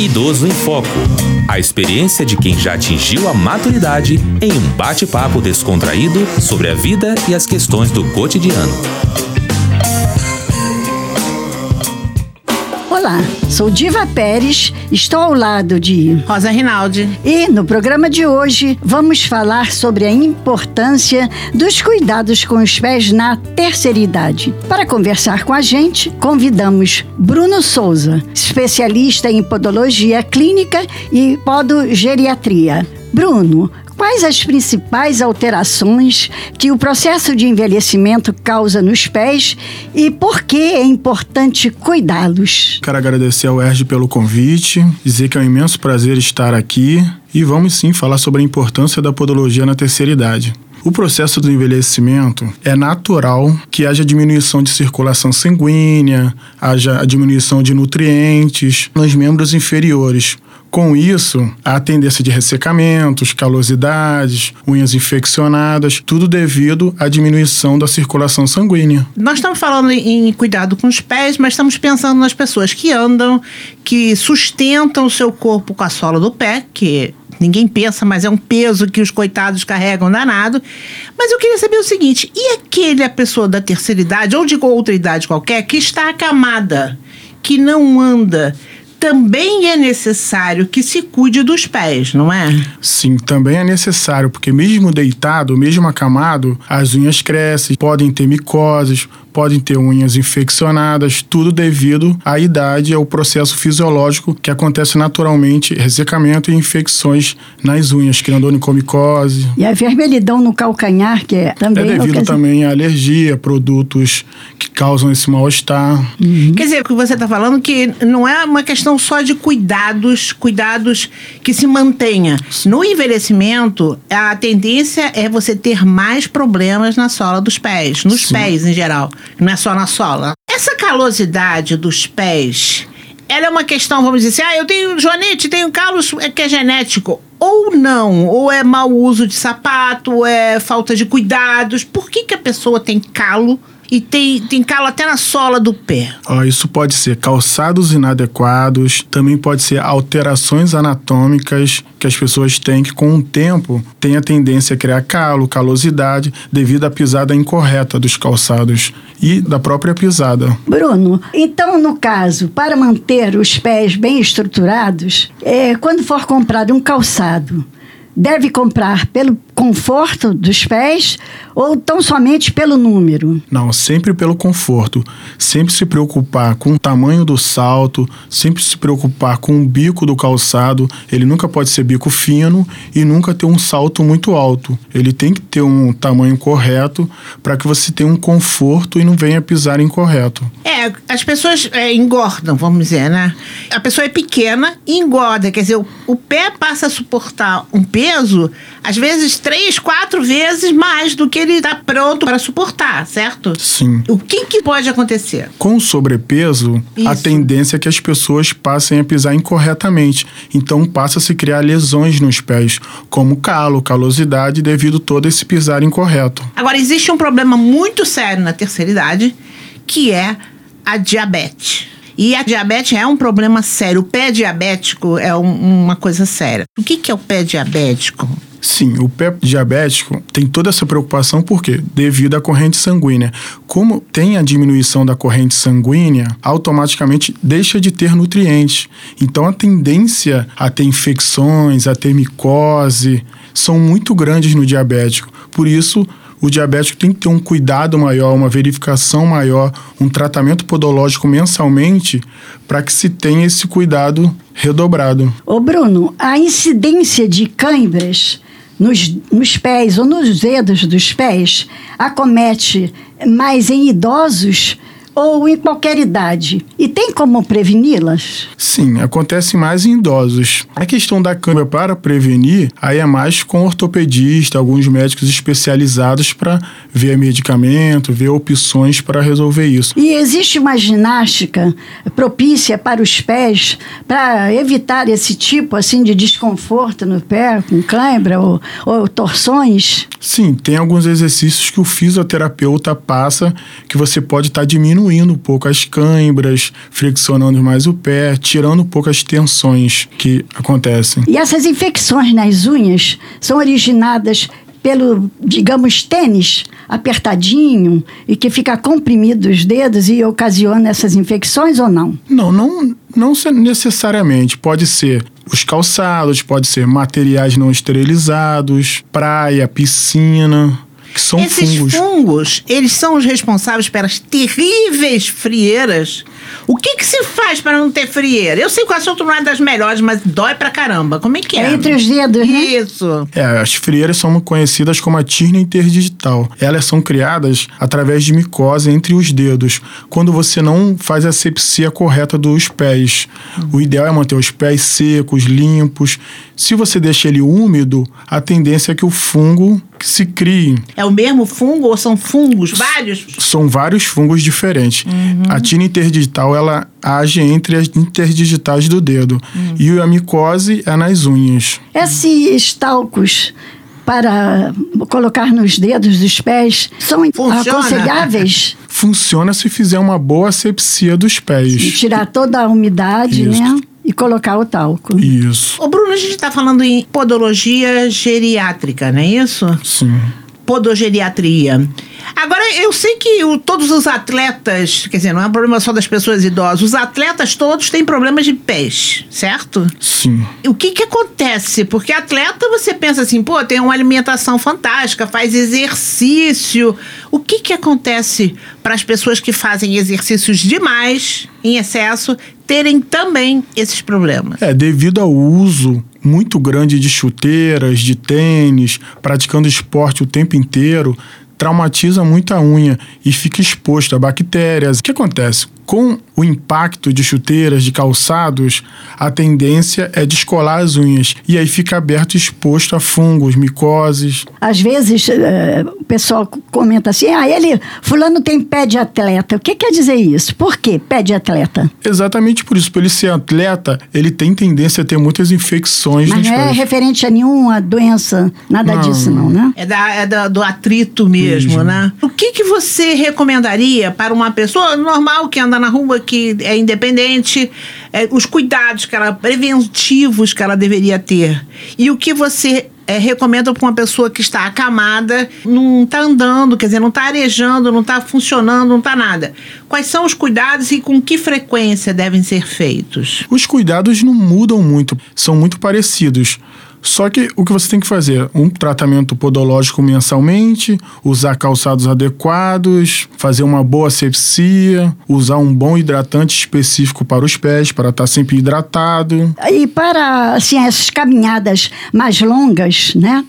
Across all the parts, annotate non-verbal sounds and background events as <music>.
Idoso em Foco. A experiência de quem já atingiu a maturidade em um bate-papo descontraído sobre a vida e as questões do cotidiano. Olá, sou Diva Pérez, estou ao lado de Rosa Rinaldi. E no programa de hoje vamos falar sobre a importância dos cuidados com os pés na terceira idade. Para conversar com a gente, convidamos Bruno Souza, especialista em podologia clínica e podogeriatria. Bruno, Quais as principais alterações que o processo de envelhecimento causa nos pés e por que é importante cuidá-los? Quero agradecer ao Erge pelo convite, dizer que é um imenso prazer estar aqui e vamos sim falar sobre a importância da podologia na terceira idade. O processo do envelhecimento é natural que haja diminuição de circulação sanguínea, haja a diminuição de nutrientes nos membros inferiores, com isso, há tendência de ressecamentos, calosidades, unhas infeccionadas, tudo devido à diminuição da circulação sanguínea. Nós estamos falando em cuidado com os pés, mas estamos pensando nas pessoas que andam, que sustentam o seu corpo com a sola do pé, que ninguém pensa, mas é um peso que os coitados carregam danado. Mas eu queria saber o seguinte: e aquele pessoa da terceira idade ou de outra idade qualquer que está acamada, que não anda? Também é necessário que se cuide dos pés, não é? Sim, também é necessário, porque mesmo deitado, mesmo acamado, as unhas crescem, podem ter micoses, podem ter unhas infeccionadas, tudo devido à idade e ao processo fisiológico que acontece naturalmente, ressecamento e infecções nas unhas, criando onicomicose. E a vermelhidão no calcanhar, que é também... É devido também à alergia, produtos que causam esse mal-estar. Uhum. Quer dizer, o que você está falando que não é uma questão só de cuidados, cuidados que se mantenha. No envelhecimento, a tendência é você ter mais problemas na sola dos pés, nos Sim. pés em geral não é só na sola. Essa calosidade dos pés, ela é uma questão, vamos dizer assim, ah, eu tenho joanete, tenho calos é que é genético. Ou não, ou é mau uso de sapato, ou é falta de cuidados. Por que, que a pessoa tem calo e tem, tem calo até na sola do pé. Oh, isso pode ser calçados inadequados, também pode ser alterações anatômicas que as pessoas têm que com o tempo tem a tendência a criar calo, calosidade devido à pisada incorreta dos calçados e da própria pisada. Bruno, então no caso, para manter os pés bem estruturados, é, quando for comprado um calçado, deve comprar pelo conforto dos pés ou tão somente pelo número? Não, sempre pelo conforto. Sempre se preocupar com o tamanho do salto, sempre se preocupar com o bico do calçado. Ele nunca pode ser bico fino e nunca ter um salto muito alto. Ele tem que ter um tamanho correto para que você tenha um conforto e não venha pisar incorreto. É, as pessoas é, engordam, vamos dizer, né? A pessoa é pequena e engorda, quer dizer, o, o pé passa a suportar um peso, às vezes três, quatro vezes mais do que ele está pronto para suportar, certo? Sim. O que, que pode acontecer? Com o sobrepeso, Isso. a tendência é que as pessoas passem a pisar incorretamente. Então passa a se criar lesões nos pés, como calo, calosidade, devido a todo esse pisar incorreto. Agora, existe um problema muito sério na terceira idade, que é a diabetes. E a diabetes é um problema sério. O pé diabético é um, uma coisa séria. O que, que é o pé diabético? Sim, o pé diabético tem toda essa preocupação porque devido à corrente sanguínea. Como tem a diminuição da corrente sanguínea, automaticamente deixa de ter nutrientes. Então a tendência a ter infecções, a ter micose, são muito grandes no diabético. Por isso, o diabético tem que ter um cuidado maior, uma verificação maior, um tratamento podológico mensalmente para que se tenha esse cuidado redobrado. Ô Bruno, a incidência de câimbras nos, nos pés ou nos dedos dos pés acomete mais em idosos ou em qualquer idade. E tem como preveni-las? Sim, acontece mais em idosos. A questão da câmera para prevenir, aí é mais com ortopedista, alguns médicos especializados para ver medicamento, ver opções para resolver isso. E existe uma ginástica propícia para os pés para evitar esse tipo assim de desconforto no pé, com cãibra ou, ou torções? Sim, tem alguns exercícios que o fisioterapeuta passa que você pode estar tá diminuindo diminuindo um pouco as câimbras, flexionando mais o pé, tirando um pouco as tensões que acontecem. E essas infecções nas unhas são originadas pelo, digamos, tênis apertadinho e que fica comprimido os dedos e ocasiona essas infecções ou não? Não, não, não necessariamente. Pode ser os calçados, pode ser materiais não esterilizados, praia, piscina que são Esses fungos. fungos, eles são os responsáveis pelas terríveis frieiras. O que que se faz para não ter frieira? Eu sei que o assunto não é das melhores, mas dói pra caramba. Como é que é? É entre os dedos, né? Isso. É, as frieiras são conhecidas como a tirna interdigital. Elas são criadas através de micose entre os dedos, quando você não faz a asepsia correta dos pés. O ideal é manter os pés secos, limpos. Se você deixa ele úmido, a tendência é que o fungo se crie. É o mesmo fungo ou são fungos? Vários? São vários fungos diferentes. A tirna interdigital, ela age entre as interdigitais do dedo. E a micose é nas unhas. Esses talcos para colocar nos dedos dos pés são Funciona? aconselháveis? Funciona se fizer uma boa asepsia dos pés. Tirar toda a umidade, Isso. né? E colocar o talco. Isso. Ô Bruno, a gente está falando em podologia geriátrica, não é isso? Sim. podogeriatria. Agora, eu sei que o- todos os atletas, quer dizer, não é um problema só das pessoas idosas, os atletas todos têm problemas de pés, certo? Sim. O que que acontece? Porque atleta, você pensa assim, pô, tem uma alimentação fantástica, faz exercício. O que que acontece para as pessoas que fazem exercícios demais, em excesso, terem também esses problemas? É, devido ao uso muito grande de chuteiras, de tênis, praticando esporte o tempo inteiro, traumatiza muito a unha e fica exposto a bactérias. O que acontece? Com o impacto de chuteiras, de calçados, a tendência é descolar as unhas e aí fica aberto e exposto a fungos, micoses. Às vezes eh, o pessoal comenta assim: ah, ele, fulano tem pé de atleta. O que quer dizer isso? Por que pé de atleta? Exatamente por isso, por ele ser atleta, ele tem tendência a ter muitas infecções Mas nos não é pés. referente a nenhuma doença, nada Não. disso, não, né? É, da, é da- do atrito mesmo, Mesmo. né? O que, que você recomendaria para uma pessoa normal que anda na rua, que é independente, é, os cuidados que ela, preventivos que ela deveria ter? E o que você é, recomenda para uma pessoa que está acamada, não está andando, quer dizer, não está arejando, não está funcionando, não está nada? Quais são os cuidados e com que frequência devem ser feitos? Os cuidados não mudam muito, são muito parecidos. Só que o que você tem que fazer? Um tratamento podológico mensalmente, usar calçados adequados, fazer uma boa asepsia, usar um bom hidratante específico para os pés, para estar sempre hidratado. E para assim, essas caminhadas mais longas, né?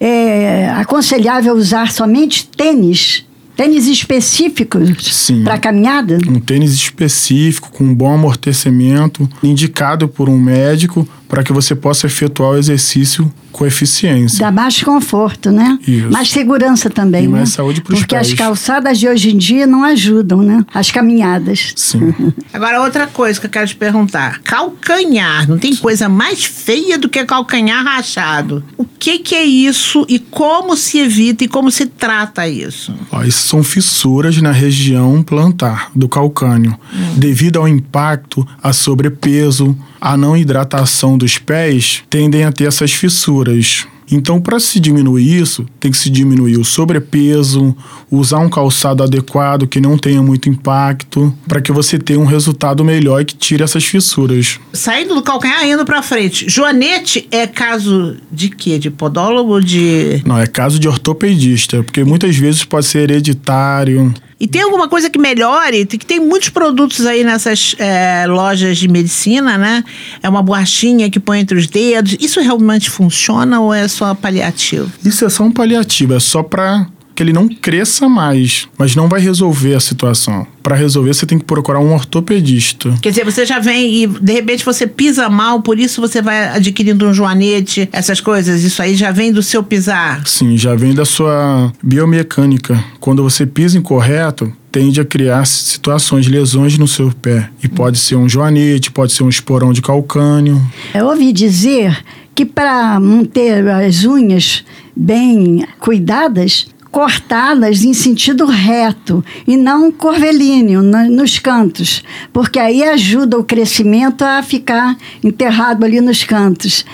É aconselhável usar somente tênis, tênis específicos Sim. para caminhada? Um tênis específico, com um bom amortecimento, indicado por um médico, para que você possa efetuar o exercício com eficiência. Dá mais conforto, né? Isso. Mais segurança também, E né? mais saúde pros Porque pés. as calçadas de hoje em dia não ajudam, né? As caminhadas. Sim. <laughs> Agora, outra coisa que eu quero te perguntar. Calcanhar. Não tem coisa mais feia do que calcanhar rachado. O que, que é isso e como se evita e como se trata isso? Ó, isso são fissuras na região plantar do calcânio, devido ao impacto, a sobrepeso, a não hidratação dos pés, tendem a ter essas fissuras. Então, para se diminuir isso, tem que se diminuir o sobrepeso, usar um calçado adequado que não tenha muito impacto, para que você tenha um resultado melhor e que tire essas fissuras. Saindo do calcanhar indo pra frente. Joanete é caso de quê? De podólogo? De. Não, é caso de ortopedista, porque muitas vezes pode ser hereditário. E tem alguma coisa que melhore? Que tem muitos produtos aí nessas é, lojas de medicina, né? É uma borrachinha que põe entre os dedos. Isso realmente funciona ou é só paliativo? Isso é só um paliativo, é só para que ele não cresça mais, mas não vai resolver a situação. Para resolver, você tem que procurar um ortopedista. Quer dizer, você já vem e de repente você pisa mal, por isso você vai adquirindo um joanete, essas coisas. Isso aí já vem do seu pisar. Sim, já vem da sua biomecânica. Quando você pisa incorreto, tende a criar situações, lesões no seu pé. E pode ser um joanete, pode ser um esporão de calcânio. Eu ouvi dizer que para manter as unhas bem cuidadas, cortá-las em sentido reto e não curvilíneo na- nos cantos, porque aí ajuda o crescimento a ficar enterrado ali nos cantos.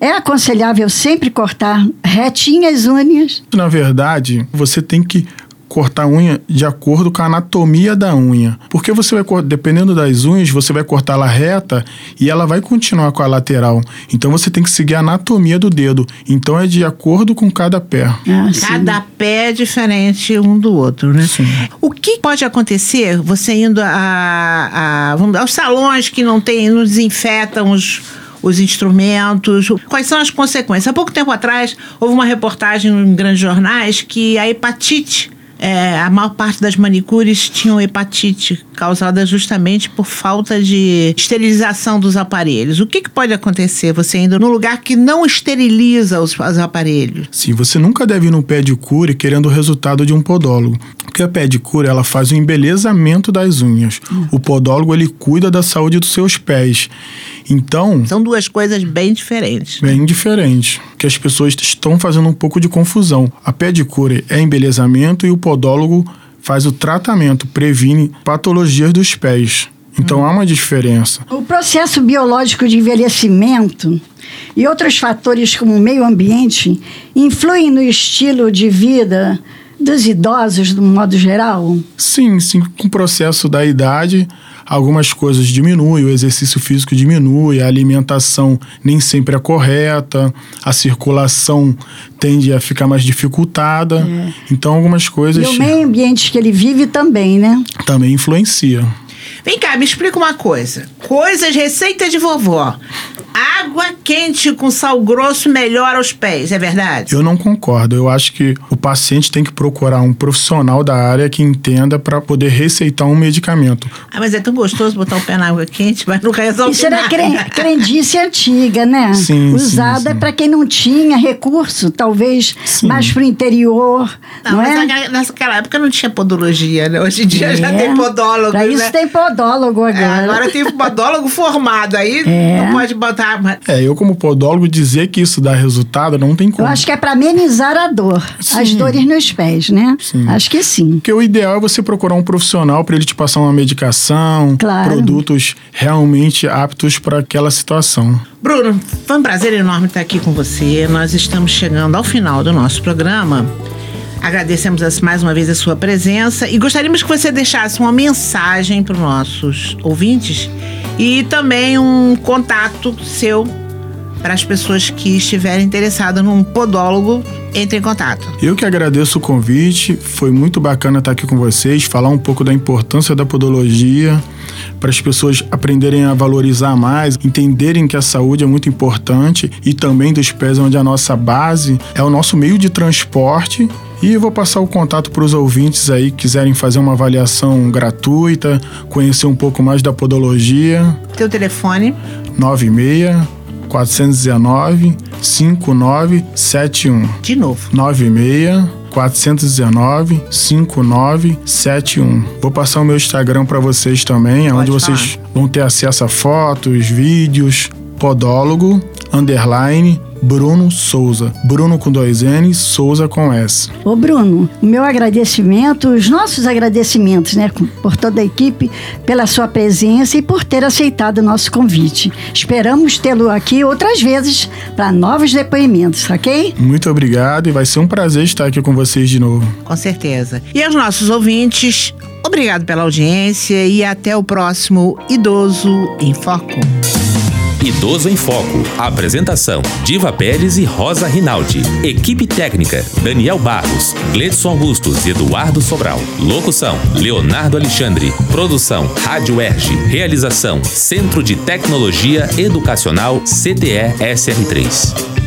É aconselhável sempre cortar retinhas as unhas. Na verdade, você tem que cortar a unha de acordo com a anatomia da unha. Porque você vai, dependendo das unhas, você vai cortar ela reta e ela vai continuar com a lateral. Então você tem que seguir a anatomia do dedo. Então é de acordo com cada pé. Ah, sim. Cada pé é diferente um do outro, né? Sim. O que pode acontecer você indo a, a- vamos, aos salões que não tem, não desinfetam os, os instrumentos? Quais são as consequências? Há pouco tempo atrás, houve uma reportagem em grandes jornais que a hepatite. É, a maior parte das manicures tinham hepatite, causada justamente por falta de esterilização dos aparelhos. O que, que pode acontecer você indo num lugar que não esteriliza os, os aparelhos? Sim, você nunca deve ir no pé de cura querendo o resultado de um podólogo. Porque a pé de cura, ela faz o embelezamento das unhas. O podólogo, ele cuida da saúde dos seus pés. Então, São duas coisas bem diferentes. bem diferente, que as pessoas estão fazendo um pouco de confusão. A pedicure é embelezamento e o podólogo faz o tratamento, previne patologias dos pés. Então há uma diferença. O processo biológico de envelhecimento e outros fatores como o meio ambiente influem no estilo de vida dos idosos, de um modo geral? Sim, sim, com o processo da idade, algumas coisas diminuem, o exercício físico diminui, a alimentação nem sempre é correta, a circulação tende a ficar mais dificultada. Então algumas E coisas o meio ambiente que ele vive também, né? também influenciam. Vem cá, me explica uma coisa. Coisas, receita de vovó. Água quente com sal grosso melhora os pés, é verdade? Eu não concordo. Eu acho que o paciente tem que procurar um profissional da área que entenda para poder receitar um medicamento. Ah, mas é tão gostoso botar o pé na água quente, mas não resolve Isso era nada. cren- crendice antiga, né? Sim, Usada para quem não tinha recurso, talvez Sim. mais para o interior, Não, não, mas é? naquela- época não tinha podologia, né? Hoje em dia já É. tem podólogo, Pra isso né? tem podólogo É, agora. agora tem podólogo formado, aí É. não pode botar... É, eu como podólogo dizer que isso dá resultado não tem Eu como. acho que é para amenizar a dor, as Sim. dores nos pés, né? Sim. Acho que sim. Porque o ideal é você procurar um profissional para ele te passar uma medicação, Claro. produtos realmente aptos para aquela situação. Bruno, foi um prazer enorme estar aqui com você. Nós estamos chegando ao final do nosso programa. Agradecemos as- mais uma vez a sua presença e gostaríamos que você deixasse uma mensagem para os nossos ouvintes e também um contato seu para as pessoas que estiverem interessadas num podólogo, entre em contato. Eu que agradeço o convite, foi muito bacana estar aqui com vocês, falar um pouco da importância da podologia, para as pessoas aprenderem a valorizar mais, entenderem que a saúde é muito importante e também dos pés, onde a nossa base é o nosso meio de transporte. E eu vou passar o contato para os ouvintes aí que quiserem fazer uma avaliação gratuita, conhecer um pouco mais da podologia. Teu telefone 96 419 5971. de novo. 96 419 5971. Vou passar o meu Instagram para vocês também, onde vocês vão ter acesso a fotos, vídeos, podólogo underline Bruno Souza. Bruno com dois N's, Souza com S. Ô Bruno, o meu agradecimento, os nossos agradecimentos, né, por toda a equipe, pela sua presença e por ter aceitado o nosso convite. Esperamos tê-lo aqui outras vezes para novos depoimentos, ok? Muito obrigado e vai ser um prazer estar aqui com vocês de novo. Com certeza. E aos nossos ouvintes, obrigado pela audiência e até o próximo Idoso em Foco. Idoso em Foco. Apresentação: Diva Pérez e Rosa Rinaldi. Equipe técnica: Daniel Barros, Gledson Augustos e Eduardo Sobral. Locução: Leonardo Alexandre. Produção: Rádio Erge. Realização: Centro de Tecnologia Educacional CTE SR3.